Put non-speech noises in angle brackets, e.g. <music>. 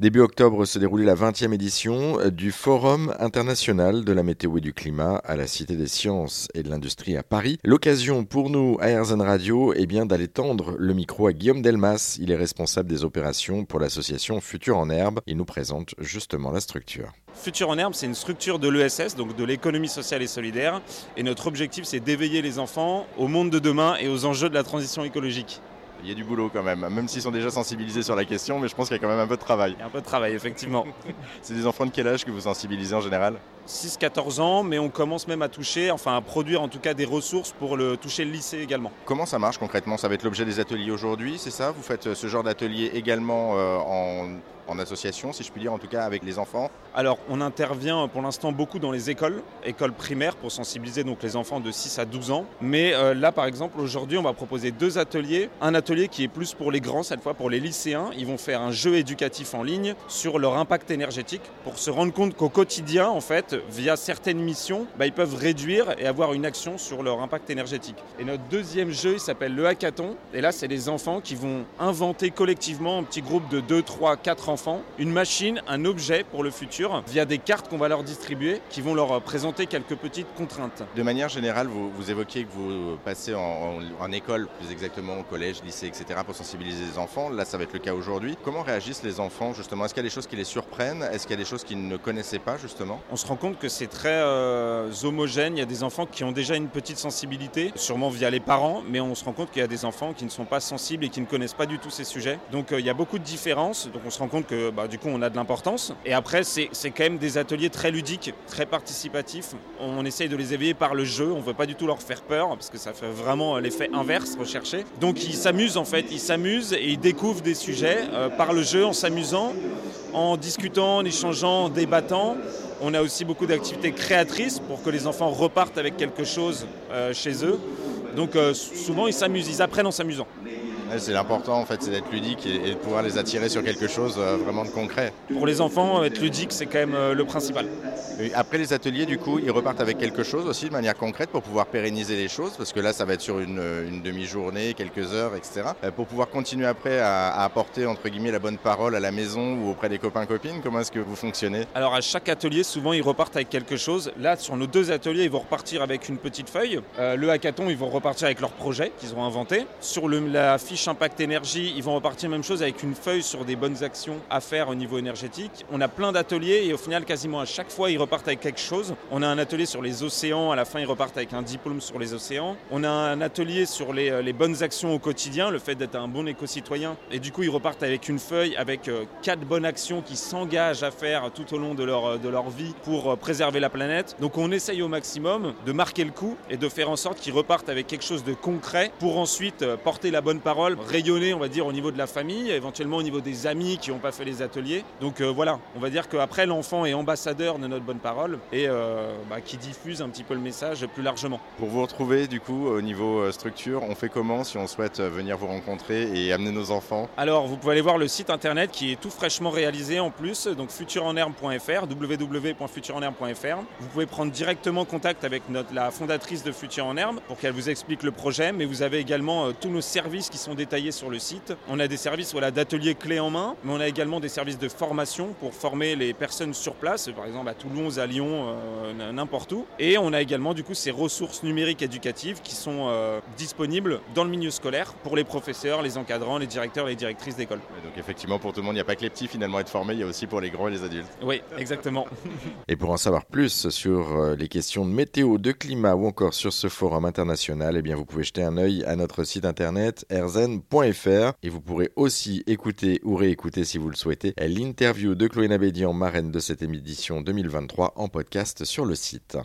Début octobre se déroulait la 20e édition du Forum international de la météo et du climat à la Cité des sciences et de l'industrie à Paris. L'occasion pour nous à Radio est bien d'aller tendre le micro à Guillaume Delmas. Il est responsable des opérations pour l'association Futur en Herbe. Il nous présente justement la structure. Futur en Herbe, c'est une structure de l'ESS, donc de l'économie sociale et solidaire. Et notre objectif, c'est d'éveiller les enfants au monde de demain et aux enjeux de la transition écologique. Il y a du boulot quand même, même s'ils sont déjà sensibilisés sur la question, mais je pense qu'il y a quand même un peu de travail. Il y a un peu de travail, effectivement. <laughs> c'est des enfants de quel âge que vous sensibilisez en général? 6-14 ans, mais on commence même à toucher, enfin à produire en tout cas des ressources pour le toucher le lycée également. Comment ça marche concrètement? Ça va être l'objet des ateliers aujourd'hui, c'est ça? Vous faites ce genre d'atelier également euh, en en association, si je puis dire, en tout cas avec les enfants? Alors, on intervient pour l'instant beaucoup dans les écoles, écoles primaires, pour sensibiliser donc les enfants de 6 à 12 ans. Mais euh, là, par exemple, aujourd'hui, on va proposer deux ateliers. Un atelier qui est plus pour les grands, cette fois pour les lycéens. Ils vont faire un jeu éducatif en ligne sur leur impact énergétique pour se rendre compte qu'au quotidien, en fait, via certaines missions, bah, ils peuvent réduire et avoir une action sur leur impact énergétique. Et notre deuxième jeu, il s'appelle le hackathon. Et là, c'est les enfants qui vont inventer collectivement, un petit groupe de 2, 3, 4 enfants une machine, un objet pour le futur via des cartes qu'on va leur distribuer qui vont leur présenter quelques petites contraintes. De manière générale, vous, vous évoquiez que vous passez en, école, plus exactement au collège, lycée, etc., pour sensibiliser les enfants. Là, ça va être le cas aujourd'hui. Comment réagissent les enfants justement? Est-ce qu'il y a des choses qui les surprennent? Est-ce qu'il y a des choses qu'ils ne connaissaient pas justement? On se rend compte que c'est très euh, homogène. Il y a des enfants qui ont déjà une petite sensibilité, sûrement via les parents, mais on se rend compte qu'il y a des enfants qui ne sont pas sensibles et qui ne connaissent pas du tout ces sujets. Donc euh, il y a beaucoup de différences. Donc on se rend compte que bah, du coup on a de l'importance. Et après c'est quand même des ateliers très ludiques, très participatifs. On essaye de les éveiller par le jeu, on ne veut pas du tout leur faire peur parce que ça fait vraiment l'effet inverse recherché. Donc ils s'amusent en fait, ils s'amusent et ils découvrent des sujets euh, par le jeu en s'amusant, en discutant, en échangeant, en débattant. On a aussi beaucoup d'activités créatrices pour que les enfants repartent avec quelque chose euh, chez eux. Donc euh, souvent ils s'amusent, ils apprennent en s'amusant. C'est l'important en fait, c'est d'être ludique et, de pouvoir les attirer sur quelque chose euh, vraiment de concret. Pour les enfants, être ludique, c'est quand même le principal. Après les ateliers, du coup, ils repartent avec quelque chose aussi de manière concrète pour pouvoir pérenniser les choses, parce que là, ça va être sur une, demi-journée, quelques heures, etc. Euh, pour pouvoir continuer après à, apporter entre guillemets la bonne parole à la maison ou auprès des copains copines. Comment est-ce que vous fonctionnez? Alors à chaque atelier, souvent ils repartent avec quelque chose. Là, sur nos deux ateliers, ils vont repartir avec une petite feuille. le hackathon, ils vont repartir avec leur projet qu'ils ont inventé. Sur la fiche impact énergie, ils vont repartir même chose avec une feuille sur des bonnes actions à faire au niveau énergétique. On a plein d'ateliers et au final, quasiment à chaque fois, ils repartent avec quelque chose. On a un atelier sur les océans, à la fin, ils repartent avec un diplôme sur les océans. On a un atelier sur les, euh, bonnes actions au quotidien, le fait d'être un bon éco-citoyen. Et du coup, ils repartent avec une feuille avec euh, quatre bonnes actions qui s'engagent à faire tout au long de leur, euh, de leur vie pour préserver la planète. Donc on essaye au maximum de marquer le coup et de faire en sorte qu'ils repartent avec quelque chose de concret pour ensuite porter la bonne parole, rayonner, on va dire, au niveau de la famille, éventuellement au niveau des amis qui n'ont pas fait les ateliers. Donc voilà, on va dire qu'après, l'enfant est ambassadeur de notre bonne parole et euh, bah, qui diffuse un petit peu le message plus largement. Pour vous retrouver, du coup, au niveau euh, structure, on fait comment si on souhaite venir vous rencontrer et amener nos enfants? Alors, vous pouvez aller voir le site internet qui est tout fraîchement réalisé en plus, donc futurenerbe.fr, www.futurenerbe.fr. Vous pouvez prendre directement contact avec notre, la fondatrice de Futur en Herbe pour qu'elle vous explique le projet, mais vous avez également tous nos services qui sont détaillés sur le site. On a des services voilà, d'ateliers clés en main, mais on a également des services de formation pour former les personnes sur place, par exemple à Toulouse, à Lyon, euh, n'importe où. Et on a également du coup ces ressources numériques éducatives qui sont euh, disponibles dans le milieu scolaire pour les professeurs, les encadrants, les directeurs et les directrices d'école. Donc effectivement pour tout le monde, il n'y a pas que les petits finalement à être formés, il y a aussi pour les grands et les adultes. Oui, exactement. <laughs> et pour en savoir plus sur euh, les questions de météo, de climat ou encore sur ce forum international, eh bien vous pouvez jeter un œil à notre site internet erzen.fr et vous pourrez aussi écouter ou réécouter si vous le souhaitez l'interview de Chloé Nabédian, marraine de cette édition 2023 en podcast sur le site.